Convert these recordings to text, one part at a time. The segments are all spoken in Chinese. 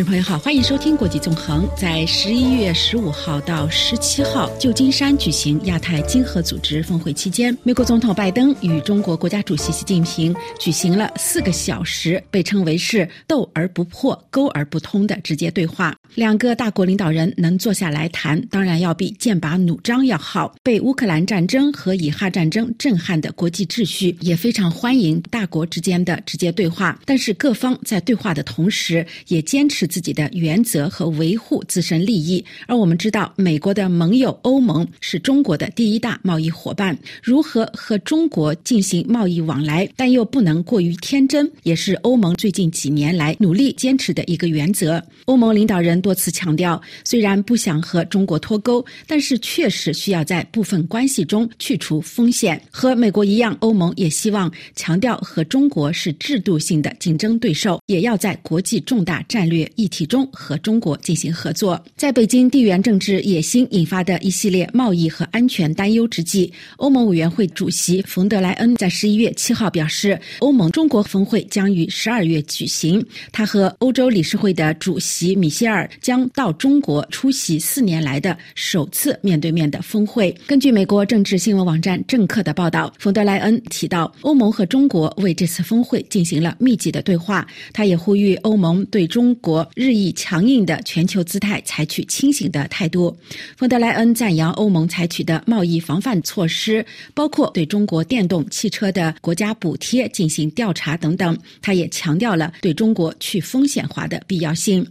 听众朋友好，欢迎收听国际纵横。在十一月十五号到十七号，旧金山举行亚太经合组织峰会期间，美国总统拜登与中国国家主席习近平举行了四个小时，被称为是“斗而不破，沟而不通”的直接对话。两个大国领导人能坐下来谈，当然要比剑拔弩张要好。被乌克兰战争和以哈战争震撼的国际秩序，也非常欢迎大国之间的直接对话。但是各方在对话的同时，也坚持。自己的原则和维护自身利益，而我们知道，美国的盟友欧盟是中国的第一大贸易伙伴，如何和中国进行贸易往来，但又不能过于天真，也是欧盟最近几年来努力坚持的一个原则。欧盟领导人多次强调，虽然不想和中国脱钩，但是确实需要在部分关系中去除风险。和美国一样，欧盟也希望强调和中国是制度性的竞争对手，也要在国际重大战略。议题中和中国进行合作，在北京地缘政治野心引发的一系列贸易和安全担忧之际，欧盟委员会主席冯德莱恩在十一月七号表示，欧盟中国峰会将于十二月举行。他和欧洲理事会的主席米歇尔将到中国出席四年来的首次面对面的峰会。根据美国政治新闻网站政客的报道，冯德莱恩提到，欧盟和中国为这次峰会进行了密集的对话。他也呼吁欧盟对中国。日益强硬的全球姿态，采取清醒的态度。冯德莱恩赞扬欧盟采取的贸易防范措施，包括对中国电动汽车的国家补贴进行调查等等。他也强调了对中国去风险化的必要性。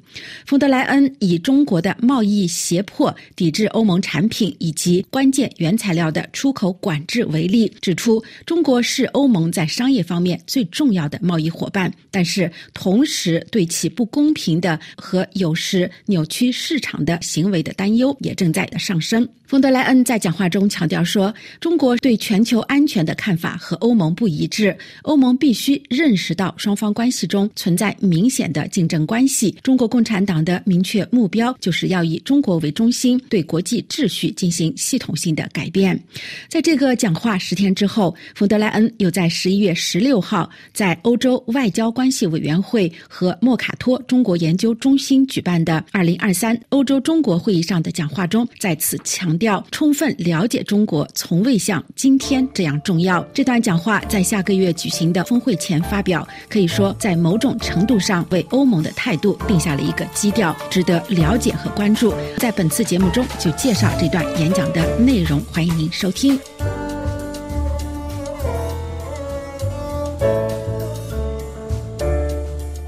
冯德莱恩以中国的贸易胁迫、抵制欧盟产品以及关键原材料的出口管制为例，指出中国是欧盟在商业方面最重要的贸易伙伴，但是同时对其不公平。的和有时扭曲市场的行为的担忧也正在的上升。冯德莱恩在讲话中强调说：“中国对全球安全的看法和欧盟不一致，欧盟必须认识到双方关系中存在明显的竞争关系。中国共产党的明确目标就是要以中国为中心，对国际秩序进行系统性的改变。”在这个讲话十天之后，冯德莱恩又在十一月十六号在欧洲外交关系委员会和莫卡托中国研究中心举办的二零二三欧洲中国会议上的讲话中再次强。调充分了解中国，从未像今天这样重要。这段讲话在下个月举行的峰会前发表，可以说在某种程度上为欧盟的态度定下了一个基调，值得了解和关注。在本次节目中就介绍这段演讲的内容，欢迎您收听。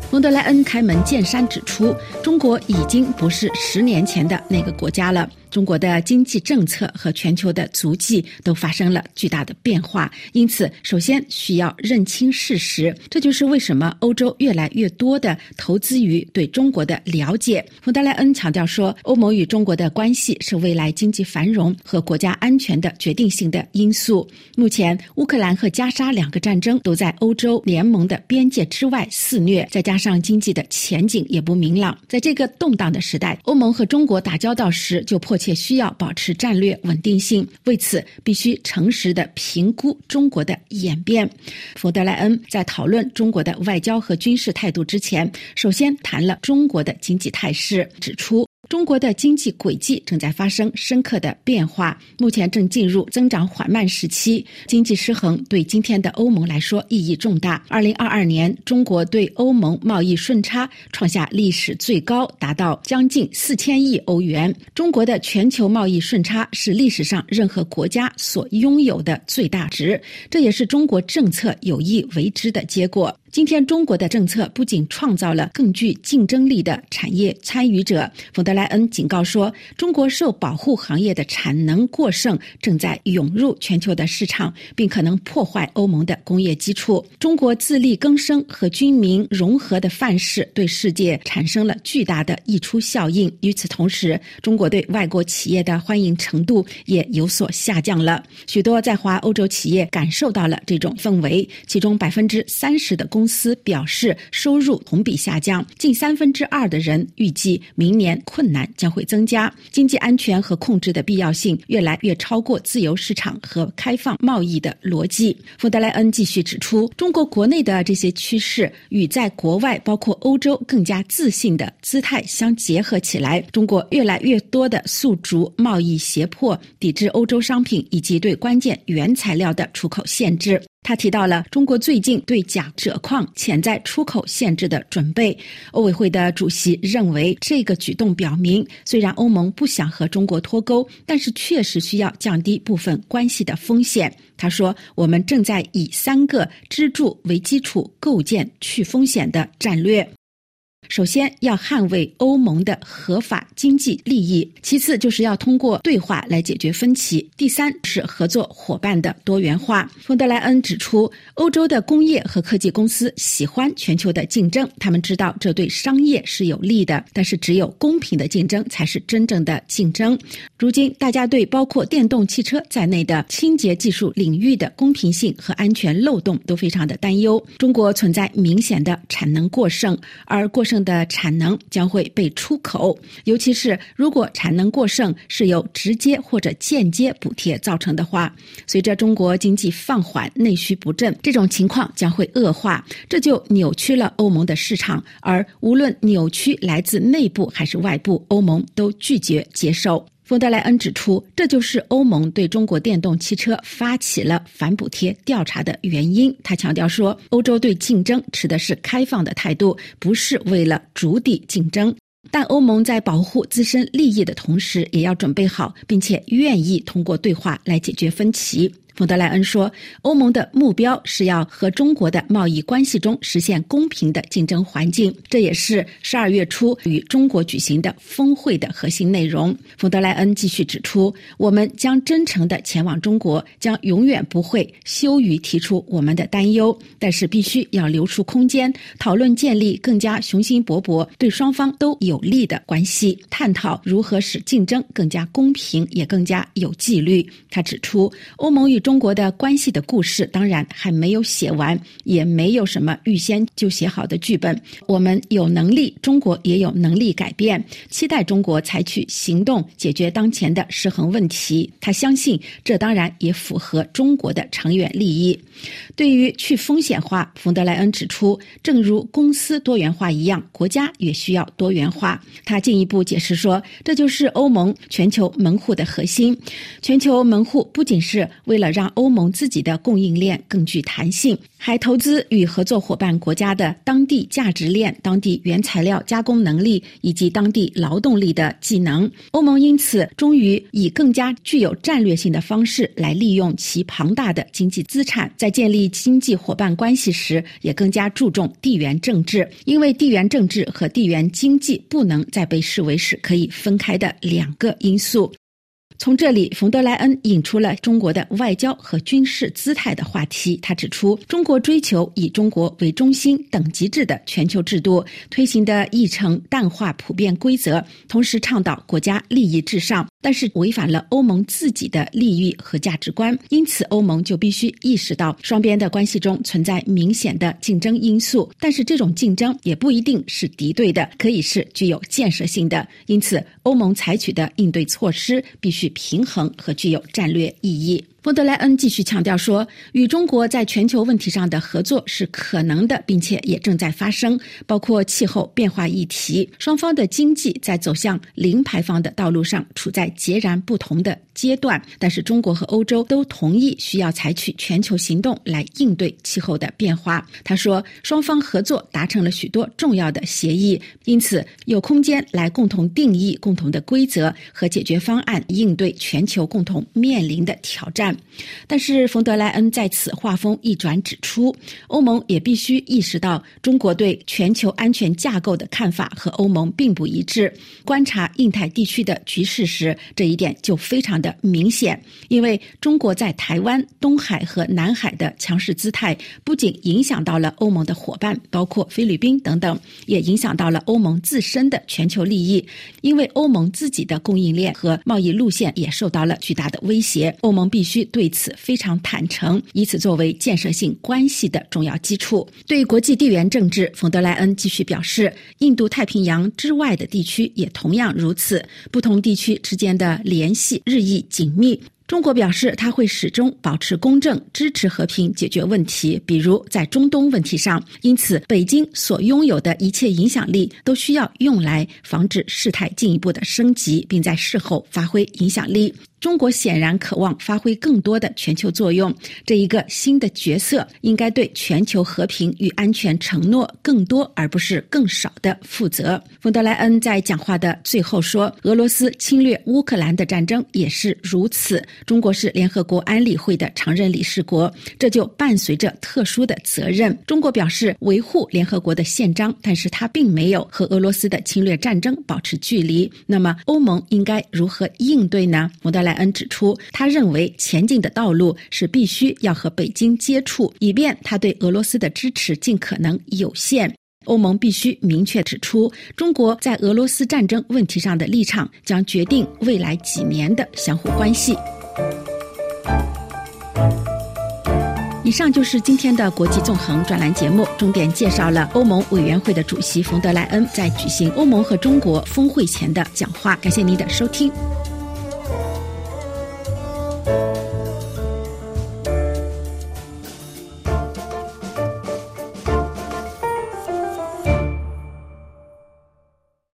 冯德莱恩开门见山指出，中国已经不是十年前的那个国家了。中国的经济政策和全球的足迹都发生了巨大的变化，因此首先需要认清事实。这就是为什么欧洲越来越多的投资于对中国的了解。冯德莱恩强调说，欧盟与中国的关系是未来经济繁荣和国家安全的决定性的因素。目前，乌克兰和加沙两个战争都在欧洲联盟的边界之外肆虐，再加上经济的前景也不明朗。在这个动荡的时代，欧盟和中国打交道时就迫。且需要保持战略稳定性，为此必须诚实的评估中国的演变。冯德莱恩在讨论中国的外交和军事态度之前，首先谈了中国的经济态势，指出。中国的经济轨迹正在发生深刻的变化，目前正进入增长缓慢时期。经济失衡对今天的欧盟来说意义重大。二零二二年，中国对欧盟贸易顺差创下历史最高，达到将近四千亿欧元。中国的全球贸易顺差是历史上任何国家所拥有的最大值，这也是中国政策有意为之的结果。今天，中国的政策不仅创造了更具竞争力的产业参与者，冯德莱恩警告说，中国受保护行业的产能过剩正在涌入全球的市场，并可能破坏欧盟的工业基础。中国自力更生和军民融合的范式对世界产生了巨大的溢出效应。与此同时，中国对外国企业的欢迎程度也有所下降了。许多在华欧洲企业感受到了这种氛围，其中百分之三十的工公司表示，收入同比下降，近三分之二的人预计明年困难将会增加。经济安全和控制的必要性越来越超过自由市场和开放贸易的逻辑。冯德莱恩继续指出，中国国内的这些趋势与在国外，包括欧洲更加自信的姿态相结合起来。中国越来越多的诉诸贸易胁迫，抵制欧洲商品以及对关键原材料的出口限制。他提到了中国最近对钾锗矿潜在出口限制的准备。欧委会的主席认为，这个举动表明，虽然欧盟不想和中国脱钩，但是确实需要降低部分关系的风险。他说：“我们正在以三个支柱为基础，构建去风险的战略。”首先要捍卫欧盟的合法经济利益，其次就是要通过对话来解决分歧，第三是合作伙伴的多元化。冯德莱恩指出，欧洲的工业和科技公司喜欢全球的竞争，他们知道这对商业是有利的，但是只有公平的竞争才是真正的竞争。如今，大家对包括电动汽车在内的清洁技术领域的公平性和安全漏洞都非常的担忧。中国存在明显的产能过剩，而过剩。的产能将会被出口，尤其是如果产能过剩是由直接或者间接补贴造成的话，随着中国经济放缓、内需不振，这种情况将会恶化，这就扭曲了欧盟的市场。而无论扭曲来自内部还是外部，欧盟都拒绝接受。冯德莱恩指出，这就是欧盟对中国电动汽车发起了反补贴调查的原因。他强调说，欧洲对竞争持的是开放的态度，不是为了逐地竞争。但欧盟在保护自身利益的同时，也要准备好，并且愿意通过对话来解决分歧。冯德莱恩说：“欧盟的目标是要和中国的贸易关系中实现公平的竞争环境，这也是十二月初与中国举行的峰会的核心内容。”冯德莱恩继续指出：“我们将真诚地前往中国，将永远不会羞于提出我们的担忧，但是必须要留出空间，讨论建立更加雄心勃勃、对双方都有利的关系，探讨如何使竞争更加公平，也更加有纪律。”他指出，欧盟与中国的关系的故事当然还没有写完，也没有什么预先就写好的剧本。我们有能力，中国也有能力改变。期待中国采取行动解决当前的失衡问题。他相信这当然也符合中国的长远利益。对于去风险化，冯德莱恩指出，正如公司多元化一样，国家也需要多元化。他进一步解释说，这就是欧盟全球门户的核心。全球门户不仅是为了让欧盟自己的供应链更具弹性，还投资与合作伙伴国家的当地价值链、当地原材料加工能力以及当地劳动力的技能。欧盟因此终于以更加具有战略性的方式来利用其庞大的经济资产，在建立经济伙伴关系时，也更加注重地缘政治，因为地缘政治和地缘经济不能再被视为是可以分开的两个因素。从这里，冯德莱恩引出了中国的外交和军事姿态的话题。他指出，中国追求以中国为中心、等级制的全球制度，推行的议程淡化普遍规则，同时倡导国家利益至上，但是违反了欧盟自己的利益和价值观。因此，欧盟就必须意识到，双边的关系中存在明显的竞争因素，但是这种竞争也不一定是敌对的，可以是具有建设性的。因此，欧盟采取的应对措施必须。平衡和具有战略意义。冯德莱恩继续强调说，与中国在全球问题上的合作是可能的，并且也正在发生，包括气候变化议题。双方的经济在走向零排放的道路上处在截然不同的阶段，但是中国和欧洲都同意需要采取全球行动来应对气候的变化。他说，双方合作达成了许多重要的协议，因此有空间来共同定义共同的规则和解决方案，应对全球共同面临的挑战。但是，冯德莱恩在此话锋一转，指出欧盟也必须意识到，中国对全球安全架构的看法和欧盟并不一致。观察印太地区的局势时，这一点就非常的明显。因为中国在台湾、东海和南海的强势姿态，不仅影响到了欧盟的伙伴，包括菲律宾等等，也影响到了欧盟自身的全球利益。因为欧盟自己的供应链和贸易路线也受到了巨大的威胁，欧盟必须。对此非常坦诚，以此作为建设性关系的重要基础。对国际地缘政治，冯德莱恩继续表示，印度太平洋之外的地区也同样如此，不同地区之间的联系日益紧密。中国表示，他会始终保持公正，支持和平解决问题，比如在中东问题上。因此，北京所拥有的一切影响力都需要用来防止事态进一步的升级，并在事后发挥影响力。中国显然渴望发挥更多的全球作用，这一个新的角色应该对全球和平与安全承诺更多而不是更少的负责。冯德莱恩在讲话的最后说：“俄罗斯侵略乌克兰的战争也是如此。中国是联合国安理会的常任理事国，这就伴随着特殊的责任。中国表示维护联合国的宪章，但是他并没有和俄罗斯的侵略战争保持距离。那么，欧盟应该如何应对呢？”冯德莱莱。恩指出，他认为前进的道路是必须要和北京接触，以便他对俄罗斯的支持尽可能有限。欧盟必须明确指出，中国在俄罗斯战争问题上的立场将决定未来几年的相互关系。以上就是今天的国际纵横专栏节目，重点介绍了欧盟委员会的主席冯德莱恩在举行欧盟和中国峰会前的讲话。感谢您的收听。